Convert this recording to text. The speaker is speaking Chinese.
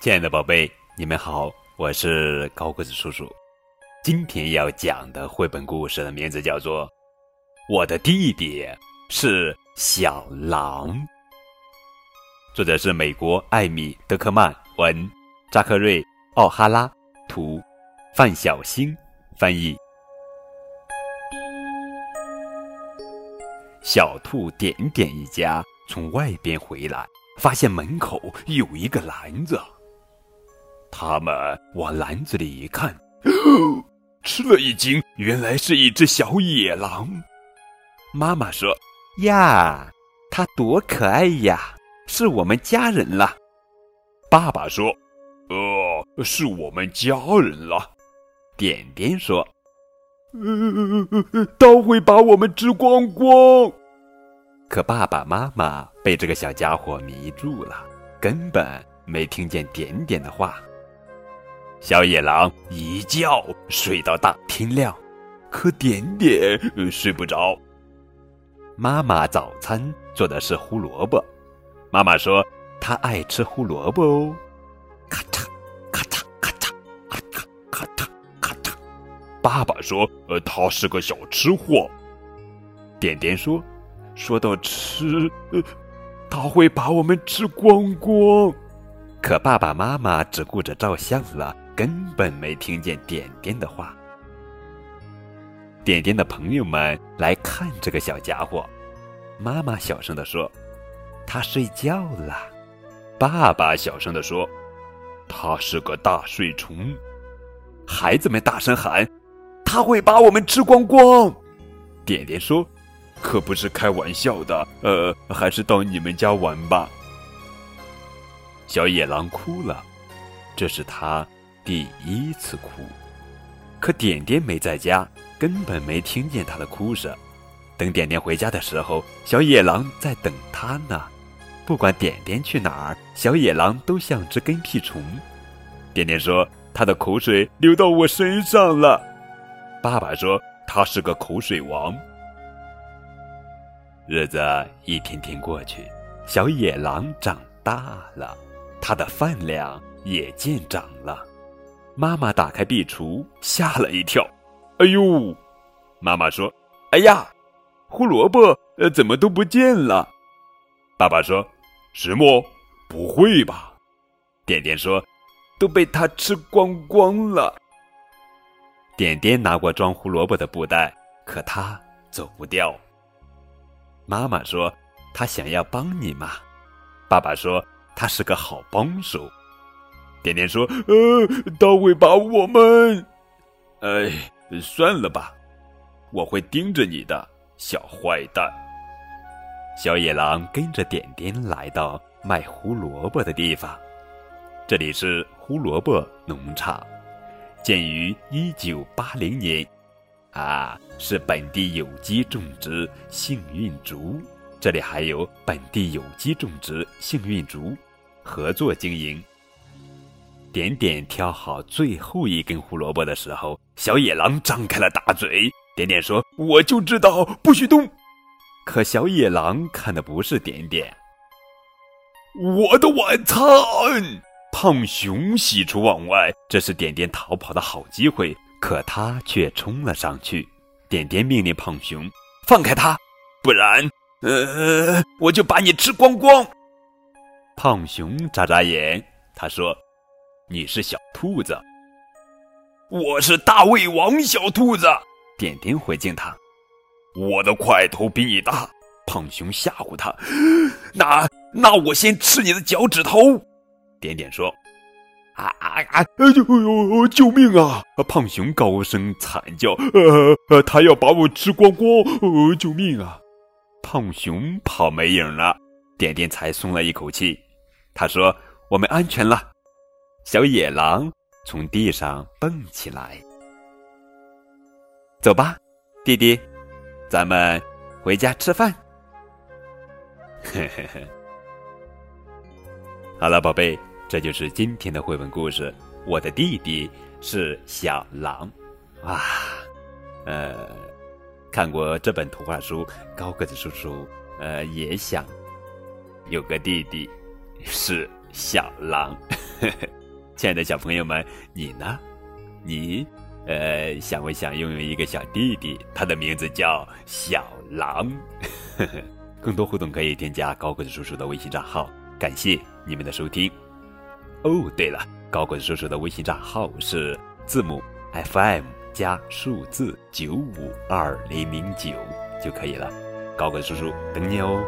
亲爱的宝贝，你们好，我是高个子叔叔。今天要讲的绘本故事的名字叫做《我的弟弟是小狼》，作者是美国艾米·德克曼文，扎克瑞·奥哈拉图，范小星翻译。小兔点点一家从外边回来，发现门口有一个篮子。他们往篮子里一看，吃了一惊，原来是一只小野狼。妈妈说：“呀，它多可爱呀，是我们家人了。”爸爸说：“呃，是我们家人了。”点点说：“呃，它会把我们吃光光。”可爸爸妈妈被这个小家伙迷住了，根本没听见点点的话。小野狼一觉睡到大天亮，可点点睡不着。妈妈早餐做的是胡萝卜，妈妈说她爱吃胡萝卜哦。咔嚓咔嚓咔嚓咔嚓咔嚓咔嚓。爸爸说：“呃，他是个小吃货。”点点说：“说到吃，他会把我们吃光光。”可爸爸妈妈只顾着照相了。根本没听见点点的话。点点的朋友们来看这个小家伙，妈妈小声的说：“他睡觉了。”爸爸小声的说：“他是个大睡虫。”孩子们大声喊：“他会把我们吃光光！”点点说：“可不是开玩笑的，呃，还是到你们家玩吧。”小野狼哭了，这是他。第一次哭，可点点没在家，根本没听见他的哭声。等点点回家的时候，小野狼在等他呢。不管点点去哪儿，小野狼都像只跟屁虫。点点说：“他的口水流到我身上了。”爸爸说：“他是个口水王。”日子一天天过去，小野狼长大了，它的饭量也见长了。妈妈打开壁橱，吓了一跳。“哎呦！”妈妈说，“哎呀，胡萝卜呃怎么都不见了？”爸爸说：“石墨？不会吧？”点点说：“都被他吃光光了。”点点拿过装胡萝卜的布袋，可它走不掉。妈妈说：“他想要帮你嘛。”爸爸说：“他是个好帮手。”点点说：“呃，他会把我们……哎，算了吧，我会盯着你的，小坏蛋。”小野狼跟着点点来到卖胡萝卜的地方，这里是胡萝卜农场，建于一九八零年，啊，是本地有机种植幸运竹，这里还有本地有机种植幸运竹，合作经营。点点挑好最后一根胡萝卜的时候，小野狼张开了大嘴。点点说：“我就知道不许动。”可小野狼看的不是点点。我的晚餐，胖熊喜出望外，这是点点逃跑的好机会。可他却冲了上去。点点命令胖熊：“放开他，不然，呃，我就把你吃光光。”胖熊眨眨眼，他说。你是小兔子，我是大胃王小兔子。点点回敬他，我的块头比你大。胖熊吓唬他，那那我先吃你的脚趾头。点点说，啊啊啊！哎呦！救命啊！胖熊高声惨叫，呃呃，他要把我吃光光！呃，救命啊！胖熊跑没影了，点点才松了一口气。他说：“我们安全了。”小野狼从地上蹦起来，走吧，弟弟，咱们回家吃饭。嘿嘿嘿，好了，宝贝，这就是今天的绘本故事。我的弟弟是小狼，哇，呃，看过这本图画书，高个子叔叔呃也想有个弟弟，是小狼。亲爱的小朋友们，你呢？你，呃，想不想拥有一个小弟弟？他的名字叫小狼。更多互动可以添加高个子叔叔的微信账号。感谢你们的收听。哦，对了，高个叔叔的微信账号是字母 FM 加数字九五二零零九就可以了。高个叔叔等你哦。